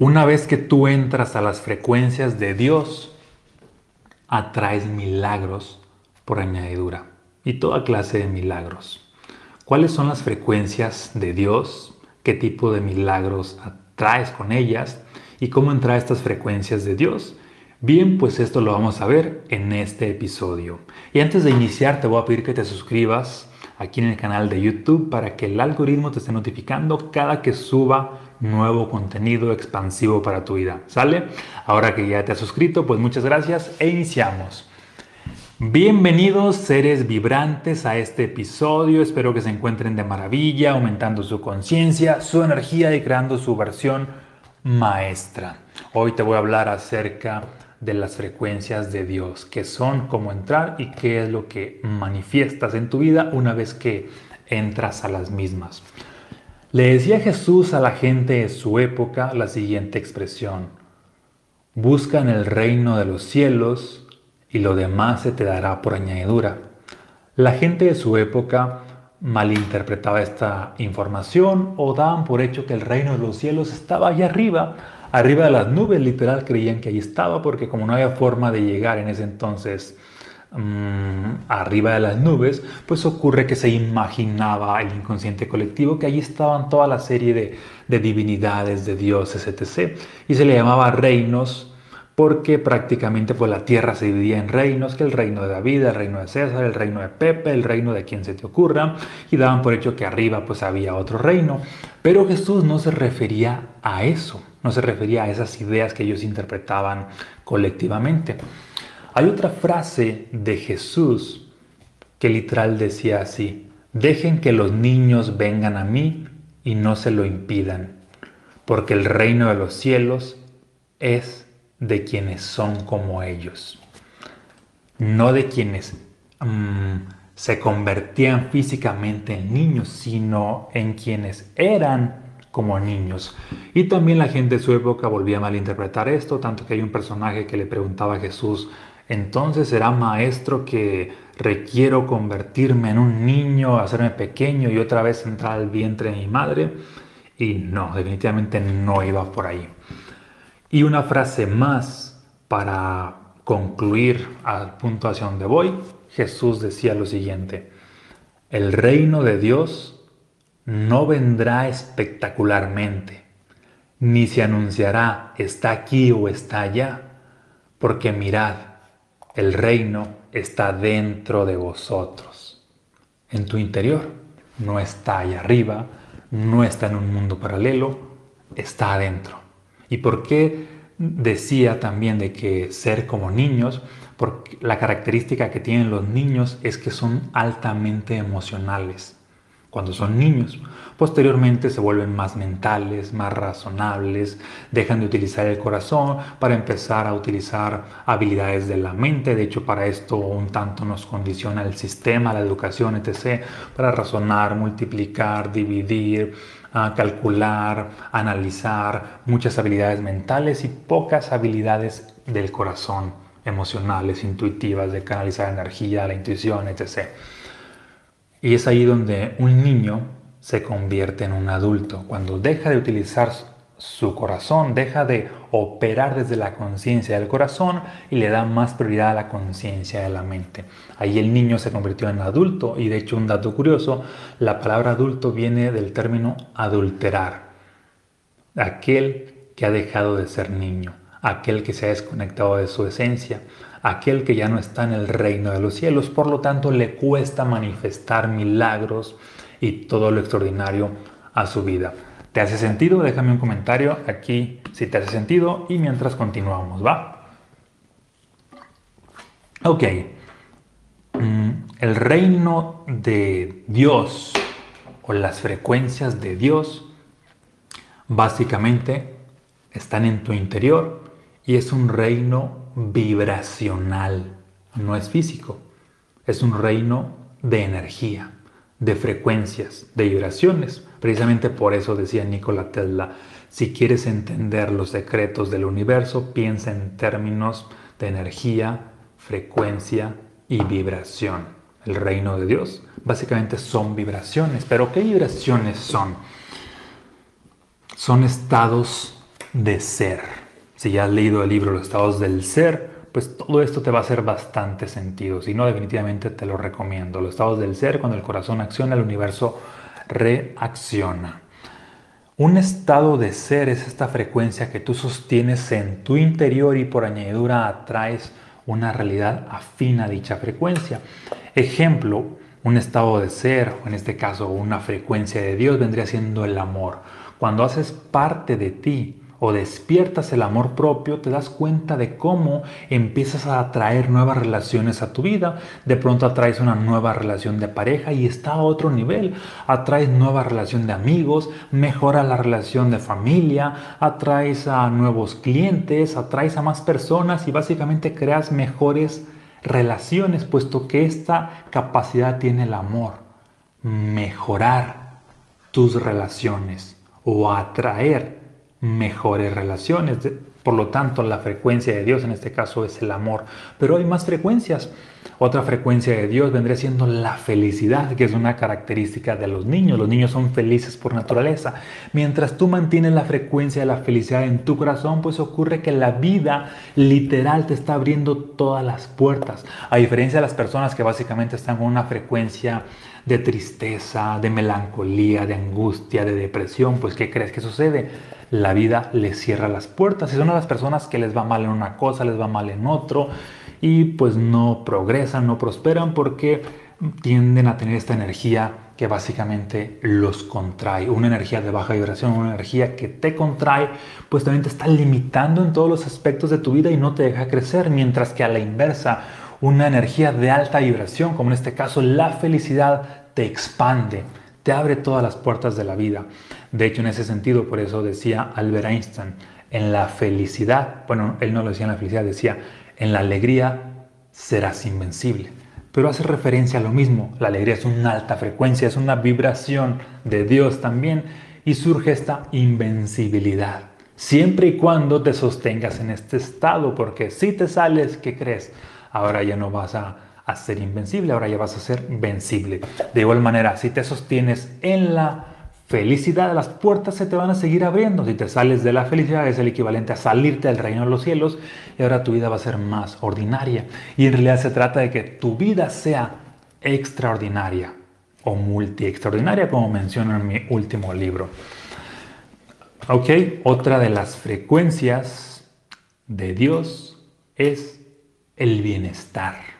Una vez que tú entras a las frecuencias de Dios, atraes milagros por añadidura y toda clase de milagros. ¿Cuáles son las frecuencias de Dios? ¿Qué tipo de milagros atraes con ellas? ¿Y cómo entrar a estas frecuencias de Dios? Bien, pues esto lo vamos a ver en este episodio. Y antes de iniciar te voy a pedir que te suscribas aquí en el canal de YouTube para que el algoritmo te esté notificando cada que suba nuevo contenido expansivo para tu vida. ¿Sale? Ahora que ya te has suscrito, pues muchas gracias e iniciamos. Bienvenidos seres vibrantes a este episodio, espero que se encuentren de maravilla, aumentando su conciencia, su energía y creando su versión maestra. Hoy te voy a hablar acerca de las frecuencias de Dios, qué son, cómo entrar y qué es lo que manifiestas en tu vida una vez que entras a las mismas. Le decía Jesús a la gente de su época la siguiente expresión, buscan el reino de los cielos y lo demás se te dará por añadidura. La gente de su época malinterpretaba esta información o daban por hecho que el reino de los cielos estaba allá arriba, arriba de las nubes, literal creían que ahí estaba porque como no había forma de llegar en ese entonces Mm, arriba de las nubes, pues ocurre que se imaginaba el inconsciente colectivo que allí estaban toda la serie de, de divinidades, de dioses, etc. Y se le llamaba reinos porque prácticamente pues la tierra se dividía en reinos, que el reino de David, el reino de César, el reino de Pepe, el reino de quien se te ocurra, y daban por hecho que arriba pues había otro reino. Pero Jesús no se refería a eso, no se refería a esas ideas que ellos interpretaban colectivamente. Hay otra frase de Jesús que literal decía así, dejen que los niños vengan a mí y no se lo impidan, porque el reino de los cielos es de quienes son como ellos, no de quienes mm, se convertían físicamente en niños, sino en quienes eran como niños. Y también la gente de su época volvía a malinterpretar esto, tanto que hay un personaje que le preguntaba a Jesús, entonces será maestro que requiero convertirme en un niño, hacerme pequeño y otra vez entrar al vientre de mi madre. Y no, definitivamente no iba por ahí. Y una frase más para concluir al punto hacia donde voy. Jesús decía lo siguiente, el reino de Dios no vendrá espectacularmente, ni se anunciará está aquí o está allá, porque mirad, el reino está dentro de vosotros, en tu interior. No está allá arriba, no está en un mundo paralelo, está adentro. ¿Y por qué decía también de que ser como niños? Porque la característica que tienen los niños es que son altamente emocionales cuando son niños. Posteriormente se vuelven más mentales, más razonables, dejan de utilizar el corazón para empezar a utilizar habilidades de la mente. De hecho, para esto un tanto nos condiciona el sistema, la educación, etc. Para razonar, multiplicar, dividir, ah, calcular, analizar, muchas habilidades mentales y pocas habilidades del corazón, emocionales, intuitivas, de canalizar energía, la intuición, etc. Y es ahí donde un niño se convierte en un adulto, cuando deja de utilizar su corazón, deja de operar desde la conciencia del corazón y le da más prioridad a la conciencia de la mente. Ahí el niño se convirtió en adulto y de hecho un dato curioso, la palabra adulto viene del término adulterar, aquel que ha dejado de ser niño, aquel que se ha desconectado de su esencia, aquel que ya no está en el reino de los cielos, por lo tanto le cuesta manifestar milagros y todo lo extraordinario a su vida. ¿Te hace sentido? Déjame un comentario aquí si te hace sentido y mientras continuamos, ¿va? Ok. Mm, el reino de Dios o las frecuencias de Dios básicamente están en tu interior y es un reino vibracional, no es físico. Es un reino de energía, de frecuencias, de vibraciones. Precisamente por eso decía Nikola Tesla, si quieres entender los secretos del universo, piensa en términos de energía, frecuencia y vibración. El reino de Dios básicamente son vibraciones, pero ¿qué vibraciones son? Son estados de ser. Si ya has leído el libro Los estados del ser, pues todo esto te va a hacer bastante sentido. Si no, definitivamente te lo recomiendo. Los estados del ser, cuando el corazón acciona, el universo reacciona. Un estado de ser es esta frecuencia que tú sostienes en tu interior y por añadidura atraes una realidad afín a dicha frecuencia. Ejemplo, un estado de ser, o en este caso una frecuencia de Dios, vendría siendo el amor. Cuando haces parte de ti o despiertas el amor propio, te das cuenta de cómo empiezas a atraer nuevas relaciones a tu vida. De pronto atraes una nueva relación de pareja y está a otro nivel. Atraes nueva relación de amigos, mejora la relación de familia, atraes a nuevos clientes, atraes a más personas y básicamente creas mejores relaciones, puesto que esta capacidad tiene el amor. Mejorar tus relaciones o atraer mejores relaciones. Por lo tanto, la frecuencia de Dios en este caso es el amor. Pero hay más frecuencias. Otra frecuencia de Dios vendría siendo la felicidad, que es una característica de los niños. Los niños son felices por naturaleza. Mientras tú mantienes la frecuencia de la felicidad en tu corazón, pues ocurre que la vida literal te está abriendo todas las puertas. A diferencia de las personas que básicamente están con una frecuencia de tristeza, de melancolía, de angustia, de depresión, pues ¿qué crees que sucede? La vida les cierra las puertas. Y son las personas que les va mal en una cosa, les va mal en otro y pues no progresan, no prosperan porque tienden a tener esta energía que básicamente los contrae, una energía de baja vibración, una energía que te contrae, pues también te está limitando en todos los aspectos de tu vida y no te deja crecer, mientras que a la inversa, una energía de alta vibración, como en este caso la felicidad, te expande, te abre todas las puertas de la vida. De hecho, en ese sentido, por eso decía Albert Einstein, en la felicidad, bueno, él no lo decía en la felicidad, decía, en la alegría serás invencible. Pero hace referencia a lo mismo, la alegría es una alta frecuencia, es una vibración de Dios también y surge esta invencibilidad. Siempre y cuando te sostengas en este estado, porque si te sales, ¿qué crees? ahora ya no vas a, ser invencible, ahora ya vas a ser vencible. De igual manera, si te sostienes en la felicidad, las puertas se te van a seguir abriendo. Si te sales de la felicidad es el equivalente a salirte del reino de los cielos y ahora tu vida va a ser más ordinaria. Y en realidad se trata de que tu vida sea extraordinaria o multi extraordinaria, como menciono en mi último libro. Ok, otra de las frecuencias de Dios es el bienestar.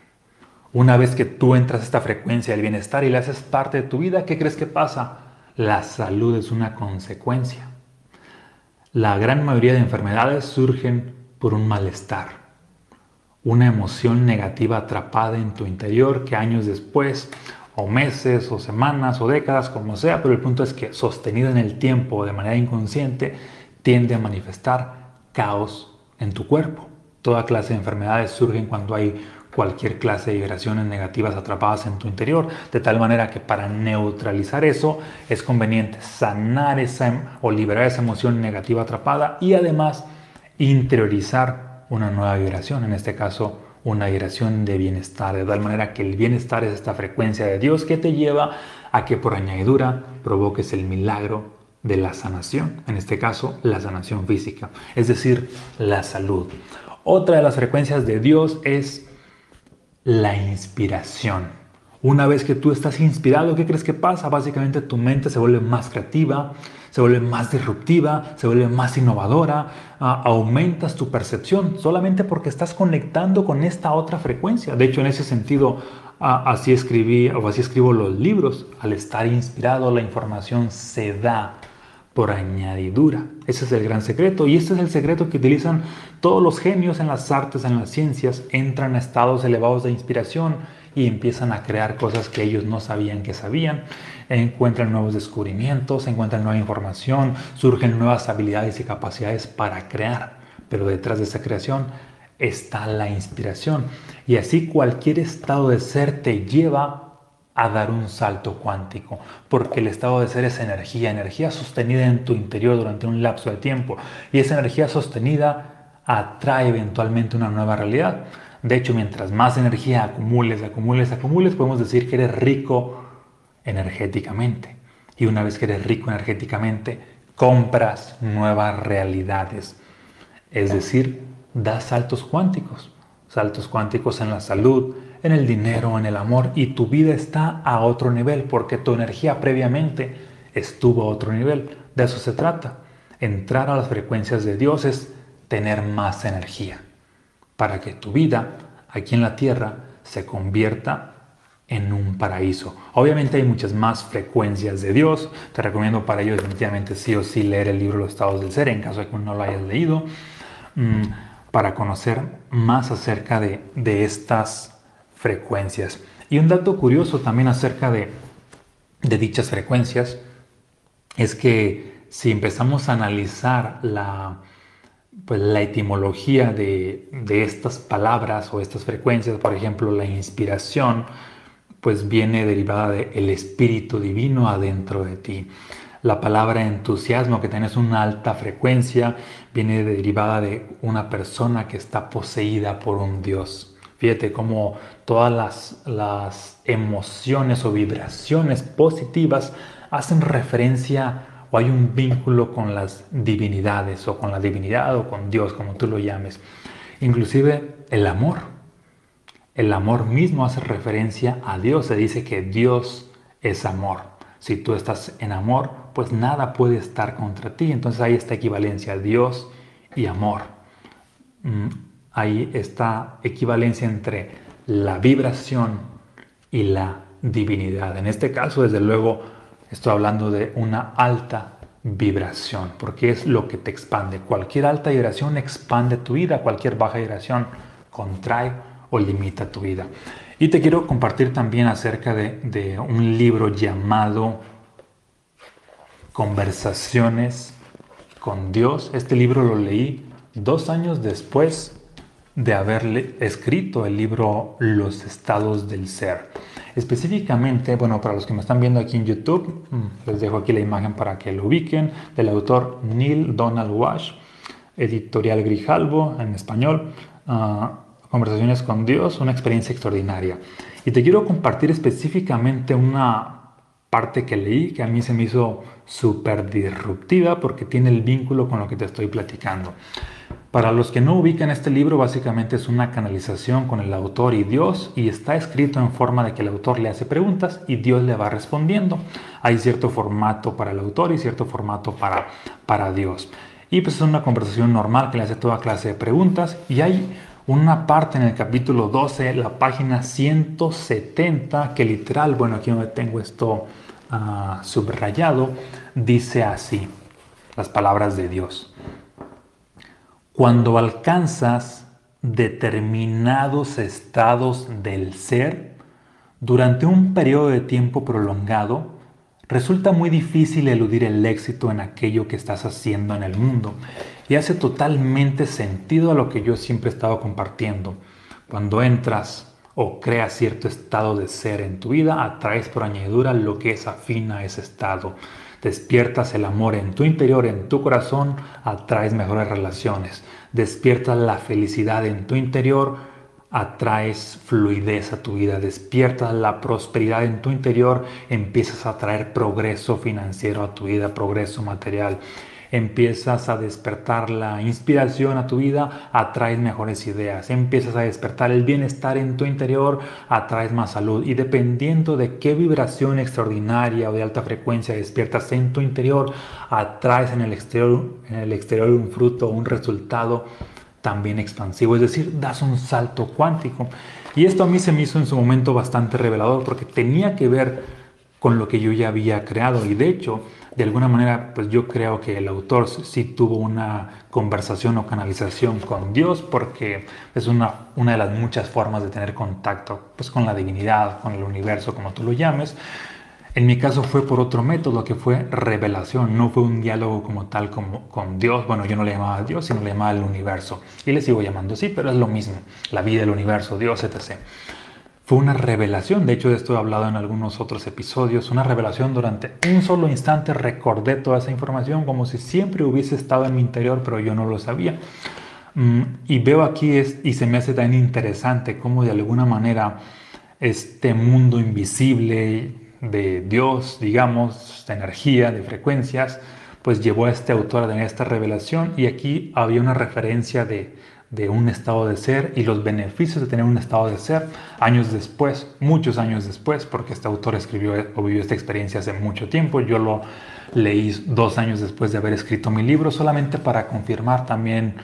Una vez que tú entras a esta frecuencia del bienestar y le haces parte de tu vida, ¿qué crees que pasa? La salud es una consecuencia. La gran mayoría de enfermedades surgen por un malestar, una emoción negativa atrapada en tu interior que años después, o meses, o semanas, o décadas, como sea, pero el punto es que sostenido en el tiempo de manera inconsciente, tiende a manifestar caos en tu cuerpo. Toda clase de enfermedades surgen cuando hay cualquier clase de vibraciones negativas atrapadas en tu interior, de tal manera que para neutralizar eso es conveniente sanar esa em, o liberar esa emoción negativa atrapada y además interiorizar una nueva vibración, en este caso una vibración de bienestar, de tal manera que el bienestar es esta frecuencia de Dios que te lleva a que por añadidura provoques el milagro de la sanación, en este caso la sanación física, es decir, la salud. Otra de las frecuencias de Dios es la inspiración. Una vez que tú estás inspirado, ¿qué crees que pasa? Básicamente tu mente se vuelve más creativa, se vuelve más disruptiva, se vuelve más innovadora, aumentas tu percepción solamente porque estás conectando con esta otra frecuencia. De hecho, en ese sentido, así escribí o así escribo los libros. Al estar inspirado, la información se da por añadidura. Ese es el gran secreto y este es el secreto que utilizan todos los genios en las artes, en las ciencias. Entran a estados elevados de inspiración y empiezan a crear cosas que ellos no sabían que sabían. Encuentran nuevos descubrimientos, encuentran nueva información, surgen nuevas habilidades y capacidades para crear. Pero detrás de esa creación está la inspiración. Y así cualquier estado de ser te lleva a dar un salto cuántico, porque el estado de ser es energía, energía sostenida en tu interior durante un lapso de tiempo, y esa energía sostenida atrae eventualmente una nueva realidad. De hecho, mientras más energía acumules, acumules, acumules, podemos decir que eres rico energéticamente. Y una vez que eres rico energéticamente, compras nuevas realidades. Es decir, das saltos cuánticos, saltos cuánticos en la salud, en el dinero, en el amor y tu vida está a otro nivel porque tu energía previamente estuvo a otro nivel. De eso se trata. Entrar a las frecuencias de Dios es tener más energía para que tu vida aquí en la tierra se convierta en un paraíso. Obviamente hay muchas más frecuencias de Dios. Te recomiendo para ello definitivamente sí o sí leer el libro Los estados del ser en caso de que no lo hayas leído. Mm, para conocer más acerca de, de estas frecuencias. Y un dato curioso también acerca de, de dichas frecuencias es que si empezamos a analizar la, pues, la etimología de, de, estas palabras o estas frecuencias, por ejemplo, la inspiración, pues viene derivada del el espíritu divino adentro de ti. La palabra entusiasmo, que tienes una alta frecuencia, viene derivada de una persona que está poseída por un Dios. Fíjate cómo todas las, las emociones o vibraciones positivas hacen referencia o hay un vínculo con las divinidades o con la divinidad o con Dios, como tú lo llames. Inclusive el amor. El amor mismo hace referencia a Dios. Se dice que Dios es amor. Si tú estás en amor, pues nada puede estar contra ti. Entonces hay esta equivalencia, Dios y amor. Mm, hay esta equivalencia entre la vibración y la divinidad. En este caso, desde luego, estoy hablando de una alta vibración, porque es lo que te expande. Cualquier alta vibración expande tu vida, cualquier baja vibración contrae o limita tu vida. Y te quiero compartir también acerca de, un libro llamado Conversaciones con Dios. Este libro lo leí dos años después de haberle escrito el libro Los estados del ser. Específicamente, bueno, para los que me están viendo aquí en YouTube, mm, les dejo aquí la imagen para que lo ubiquen, del autor Neil Donald Walsh, editorial Grijalbo en español. Ah, Conversaciones con Dios, una experiencia extraordinaria. Y te quiero compartir específicamente una parte que leí que a mí se me hizo súper disruptiva porque tiene el vínculo con lo que te estoy platicando. Para los que no ubican este libro, básicamente es una canalización con el autor y Dios y está escrito en forma de que el autor le hace preguntas y Dios le va respondiendo. Hay cierto formato para el autor y cierto formato para, para Dios. Y pues es una conversación normal que le hace toda clase de preguntas y hay una parte en el capítulo 12, la página 170, que literal, bueno, aquí donde tengo esto ah, subrayado, dice así, las palabras de Dios. Cuando alcanzas determinados estados del ser, durante un periodo de tiempo prolongado, resulta muy difícil eludir el éxito en aquello que estás haciendo en el mundo y hace totalmente sentido a lo que yo siempre he estado compartiendo. Cuando entras o creas cierto estado de ser en tu vida, atraes por añadidura lo que es afín a ese estado. Despiertas el amor en tu interior, en tu corazón, atraes mejores relaciones. Despiertas la felicidad en tu interior, atraes fluidez a tu vida, despiertas la prosperidad en tu interior, empiezas a traer progreso financiero a tu vida, progreso material empiezas a despertar la inspiración a tu vida, atraes mejores ideas, empiezas a despertar el bienestar en tu interior, atraes más salud. Y dependiendo de qué vibración extraordinaria o de alta frecuencia despiertas en tu interior, atraes en el exterior, en el exterior un fruto, un resultado también expansivo, es decir, das un salto cuántico. Y esto a mí se me hizo en su momento bastante revelador porque tenía que ver con lo que yo ya había creado. Y de hecho de alguna manera, pues yo creo que el autor sí tuvo una conversación o canalización con Dios porque es una, una de las muchas formas de tener contacto pues con la divinidad, con el universo, como tú lo llames. En mi caso fue por otro método que fue revelación, no fue un diálogo como tal como con Dios. Bueno, yo no le llamaba a Dios, sino le llamaba al universo. Y le sigo llamando así, pero es lo mismo, la vida, el universo, Dios, etc. Fue una revelación, de hecho de esto he hablado en algunos otros episodios, una revelación durante un solo instante. Recordé toda esa información como si siempre hubiese estado en mi interior, pero yo no lo sabía. Mm, y veo aquí es, y se me hace tan interesante cómo de alguna manera este mundo invisible de Dios, digamos, de energía, de frecuencias, pues llevó a este autor a tener esta revelación. Y aquí había una referencia de, de un estado de ser y los beneficios de tener un estado de ser años después, muchos años después, porque este autor escribió o vivió esta experiencia hace mucho tiempo. Yo lo leí dos años después de haber escrito mi libro, solamente para confirmar también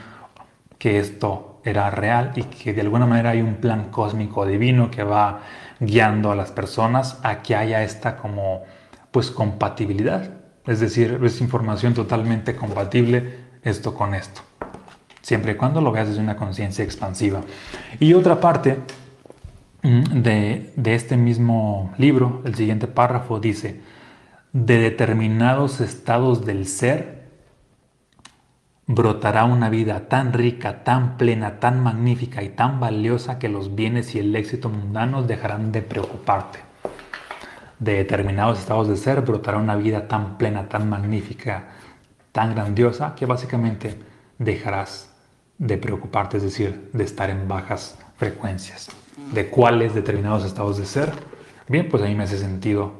que esto era real y que de alguna manera hay un plan cósmico divino que va guiando a las personas a que haya esta como pues compatibilidad. Es decir, es información totalmente compatible esto con esto. Siempre y cuando lo veas desde una conciencia expansiva. Y otra parte mm, de, de este mismo libro, el siguiente párrafo dice, de determinados estados del ser brotará una vida tan rica, tan plena, tan magnífica y tan valiosa que los bienes y el éxito mundanos dejarán de preocuparte. De determinados estados de ser brotará una vida tan plena, tan magnífica, tan grandiosa que básicamente dejarás de preocuparte, es decir, de estar en bajas frecuencias. ¿De cuáles determinados estados de ser? Bien, pues a mí me hace sentido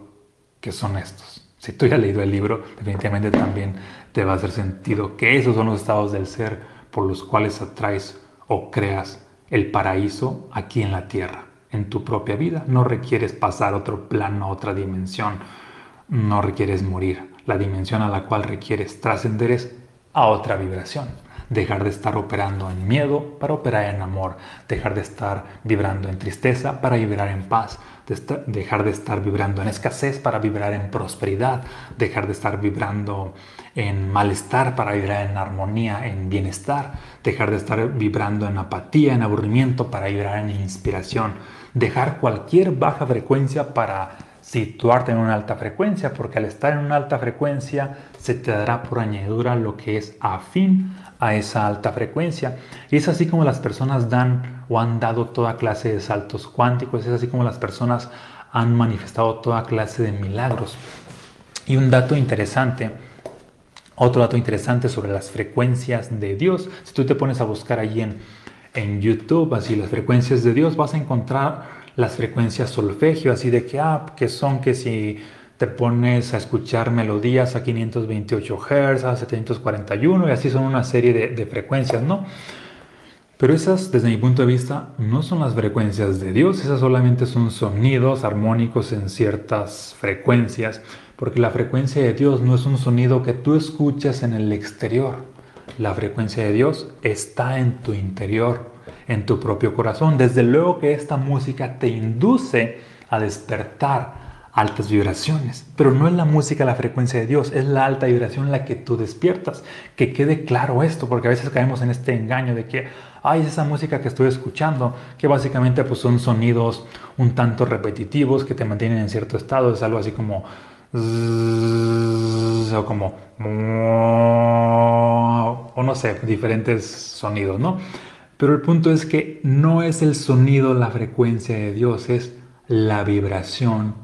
que son estos. Si tú ya has leído el libro, definitivamente también te va a hacer sentido que esos son los estados del ser por los cuales atraes o creas el paraíso aquí en la tierra, en tu propia vida. No requieres pasar a otro plano, a otra dimensión. No requieres morir. La dimensión a la cual requieres trascender es a otra vibración dejar de estar operando en miedo para operar en amor, dejar de estar vibrando en tristeza para vibrar en paz, dejar de estar vibrando en escasez para vibrar en prosperidad, dejar de estar vibrando en malestar para vibrar en armonía, en bienestar, dejar de estar vibrando en apatía, en aburrimiento para vibrar en inspiración, dejar cualquier baja frecuencia para situarte en una alta frecuencia, porque al estar en una alta frecuencia se te dará por añadidura lo que es afín a esa alta frecuencia. Y es así como las personas dan o han dado toda clase de saltos cuánticos, es así como las personas han manifestado toda clase de milagros. Y un dato interesante, otro dato interesante sobre las frecuencias de Dios, si tú te pones a buscar allí en, en YouTube, así las frecuencias de Dios, vas a encontrar las frecuencias solfegio, así de que, ah, que son que si te pones a escuchar melodías a 528 Hz, a 741 y así son una serie de, de, frecuencias, ¿no? Pero esas, desde mi punto de vista, no son las frecuencias de Dios, esas solamente son sonidos armónicos en ciertas frecuencias, porque la frecuencia de Dios no es un sonido que tú escuchas en el exterior, la frecuencia de Dios está en tu interior en tu propio corazón. Desde luego que esta música te induce a despertar altas vibraciones, pero no es la música la frecuencia de Dios, es la alta vibración la que tú despiertas. Que quede claro esto, porque a veces caemos en este engaño de que, ay, es esa música que estoy escuchando, que básicamente pues son sonidos un tanto repetitivos que te mantienen en cierto estado, es algo así como o como o no sé, diferentes sonidos, ¿no? Pero el punto es que no es el sonido la frecuencia de Dios, es la vibración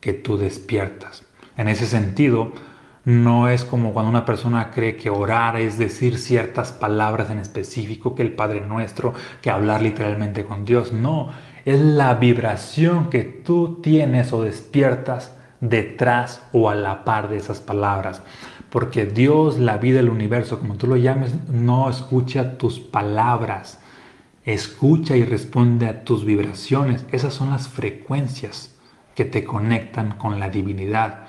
que tú despiertas. En ese sentido, no es como cuando una persona cree que orar es decir ciertas palabras en específico, que el Padre Nuestro, que hablar literalmente con Dios. No, es la vibración que tú tienes o despiertas detrás o a la par de esas palabras porque Dios, la vida, el universo, como tú lo llames, no escucha tus palabras, escucha y responde a tus vibraciones. Esas son las frecuencias que te conectan con la divinidad.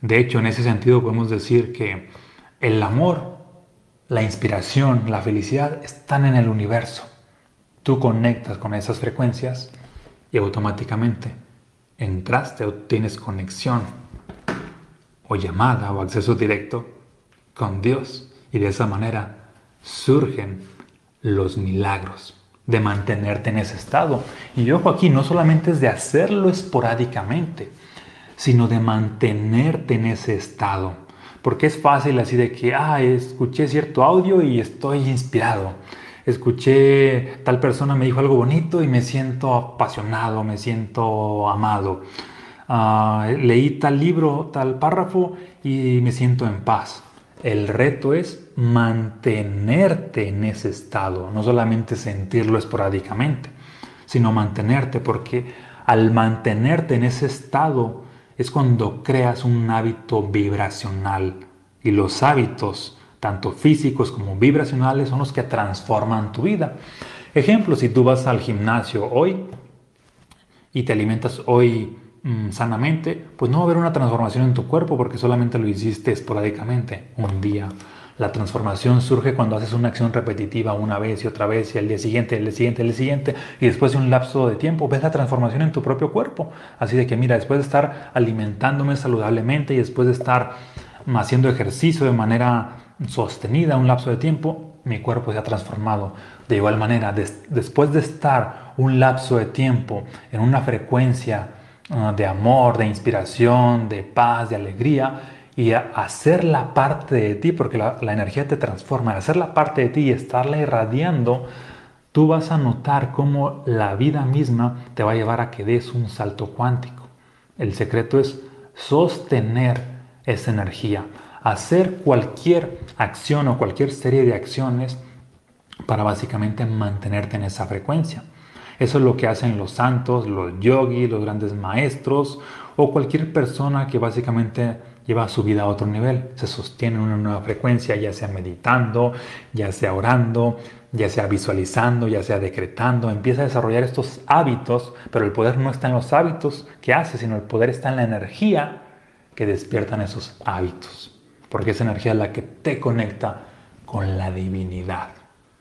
De hecho, en ese sentido podemos decir que el amor, la inspiración, la felicidad están en el universo. Tú conectas con esas frecuencias y automáticamente entraste o tienes conexión o llamada o acceso directo con Dios. Y de esa manera surgen los milagros de mantenerte en ese estado. Y ojo aquí, no solamente es de hacerlo esporádicamente, sino de mantenerte en ese estado. Porque es fácil así de que, ah, escuché cierto audio y estoy inspirado. Escuché tal persona me dijo algo bonito y me siento apasionado, me siento amado. Ah, leí tal libro, tal párrafo y me siento en paz. El reto es mantenerte en ese estado, no solamente sentirlo esporádicamente, sino mantenerte, porque al mantenerte en ese estado es cuando creas un hábito vibracional Y los hábitos, tanto físicos como vibracionales, son los que transforman tu vida. Ejemplo, si tú vas al gimnasio hoy y te alimentas hoy mm, sanamente, pues no va a haber una transformación en tu cuerpo porque solamente lo hiciste esporádicamente, un día. La transformación surge cuando haces una acción repetitiva una vez y otra vez y al día siguiente, el día siguiente, el día siguiente y después de un lapso de tiempo ves la transformación en tu propio cuerpo. Así de que mira, después de estar alimentándome saludablemente y después de estar haciendo ejercicio de manera sostenida un lapso de tiempo, mi cuerpo se ha transformado. De igual manera, después de estar un lapso de tiempo en una frecuencia de amor, de inspiración, de paz, de alegría, y hacer la parte de ti, porque la, la energía te transforma, hacer la parte de ti y estarla irradiando, tú vas a notar cómo la vida misma te va a llevar a que des un salto cuántico. El secreto es sostener esa energía, hacer cualquier acción o cualquier serie de acciones para básicamente mantenerte en esa frecuencia. Eso es lo que hacen los santos, los yogis, los grandes maestros o cualquier persona que básicamente lleva su vida a otro nivel, se sostiene en una nueva frecuencia, ya sea meditando, ya sea orando, ya sea visualizando, ya sea decretando, empieza a desarrollar estos hábitos, pero el poder no está en los hábitos que hace, sino el poder está en la energía que despiertan esos hábitos, porque esa energía es la que te conecta con la divinidad.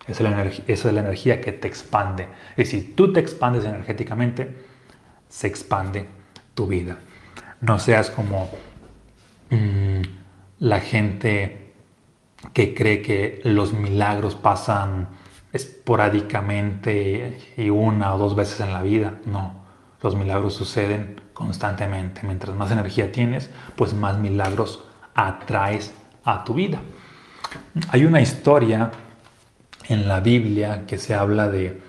Esa es la, energía, que te expande. Y si tú te expandes energéticamente, se expande tu vida. No seas como mm, la gente que cree que los milagros pasan esporádicamente y una o dos veces en la vida. No, los milagros suceden constantemente. Mientras más energía tienes, pues más milagros atraes a tu vida. Hay una historia en la Biblia que se habla de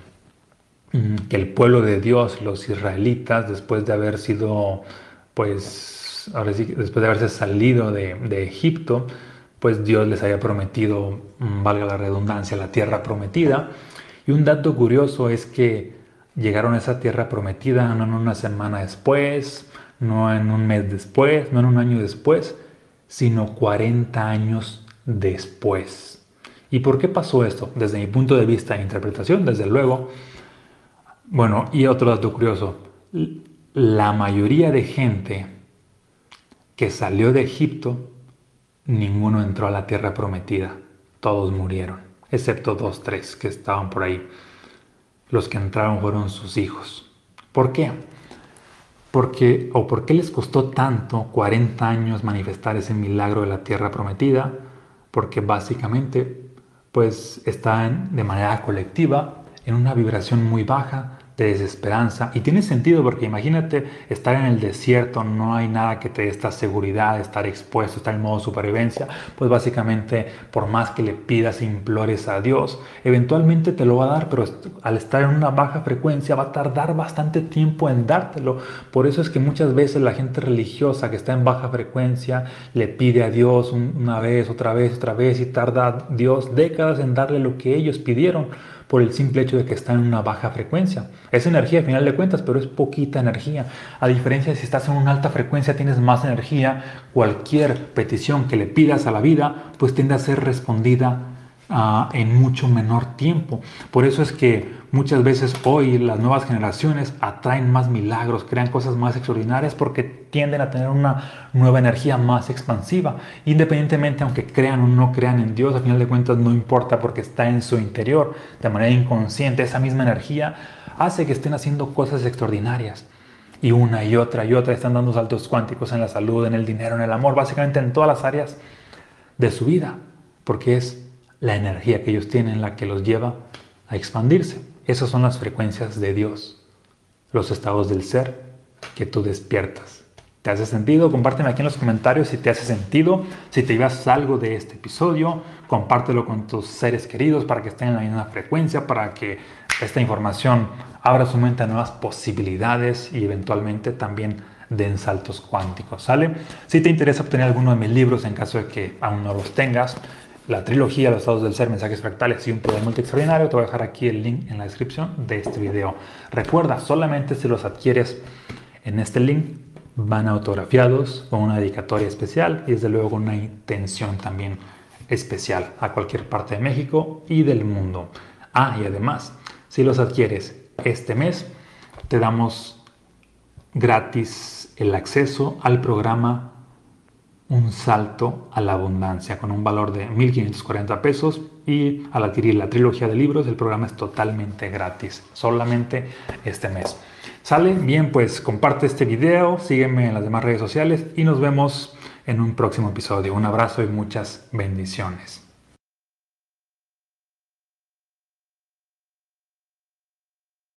mm, que el pueblo de Dios, los israelitas, después de haber sido, pues, después de haberse salido de, de Egipto, pues Dios les había prometido, mm, valga la redundancia, la tierra prometida. Y un dato curioso es que llegaron a esa tierra prometida no en una semana después, no en un mes después, no en un año después, sino 40 años después. ¿Y por qué pasó esto? Desde mi punto de vista de interpretación, desde luego. Bueno, y otro dato curioso. La mayoría de gente que salió de Egipto, ninguno entró a la tierra prometida. Todos murieron, excepto dos, tres que estaban por ahí. Los que entraron fueron sus hijos. ¿Por qué? Porque, o por qué les costó tanto 40 años manifestar ese milagro de la tierra prometida, porque básicamente pues están de manera colectiva en una vibración muy baja de desesperanza. Y tiene sentido porque imagínate estar en el desierto, no hay nada que te dé esta seguridad, estar expuesto, estar en modo supervivencia. Pues básicamente, por más que le pidas implores a Dios, eventualmente te lo va a dar, pero al estar en una baja frecuencia va a tardar bastante tiempo en dártelo. Por eso es que muchas veces la gente religiosa que está en baja frecuencia le pide a Dios una vez, otra vez, otra vez y tarda Dios décadas en darle lo que ellos pidieron por el simple hecho de que está en una baja frecuencia. Es energía al final de cuentas, pero es poquita energía. A diferencia de si estás en una alta frecuencia, tienes más energía, cualquier petición que le pidas a la vida, pues tiende a ser respondida ah, en mucho menor tiempo. Por eso es que Muchas veces hoy las nuevas generaciones atraen más milagros, crean cosas más extraordinarias porque tienden a tener una nueva energía más expansiva. Independientemente, aunque crean o no crean en Dios, a final de cuentas no importa porque está en su interior, de manera inconsciente, esa misma energía hace que estén haciendo cosas extraordinarias. Y una y otra y otra están dando saltos cuánticos en la salud, en el dinero, en el amor, básicamente en todas las áreas de su vida, porque es la energía que ellos tienen la que los lleva a expandirse. Esas son las frecuencias de Dios, los estados del ser que tú despiertas. ¿Te hace sentido? Compárteme aquí en los comentarios si te hace sentido, si te llevas algo de este episodio, compártelo con tus seres queridos para que estén en la misma frecuencia, para que esta información abra su mente a nuevas posibilidades y eventualmente también den saltos cuánticos, ¿sale? Si te interesa obtener alguno de mis libros en caso de que aún no los tengas, la trilogía Los estados del ser, mensajes fractales y un poder multi extraordinario. Te voy a dejar aquí el link en la descripción de este video. Recuerda, solamente si los adquieres en este link van autografiados con una dedicatoria especial y desde luego una intención también especial a cualquier parte de México y del mundo. Ah, y además, si los adquieres este mes, te damos gratis el acceso al programa Un salto a la abundancia con un valor de 1.540 pesos y al adquirir la trilogía de libros el programa es totalmente gratis, solamente este mes. ¿Sale? Bien, pues comparte este video, sígueme en las demás redes sociales y nos vemos en un próximo episodio. Un abrazo y muchas bendiciones.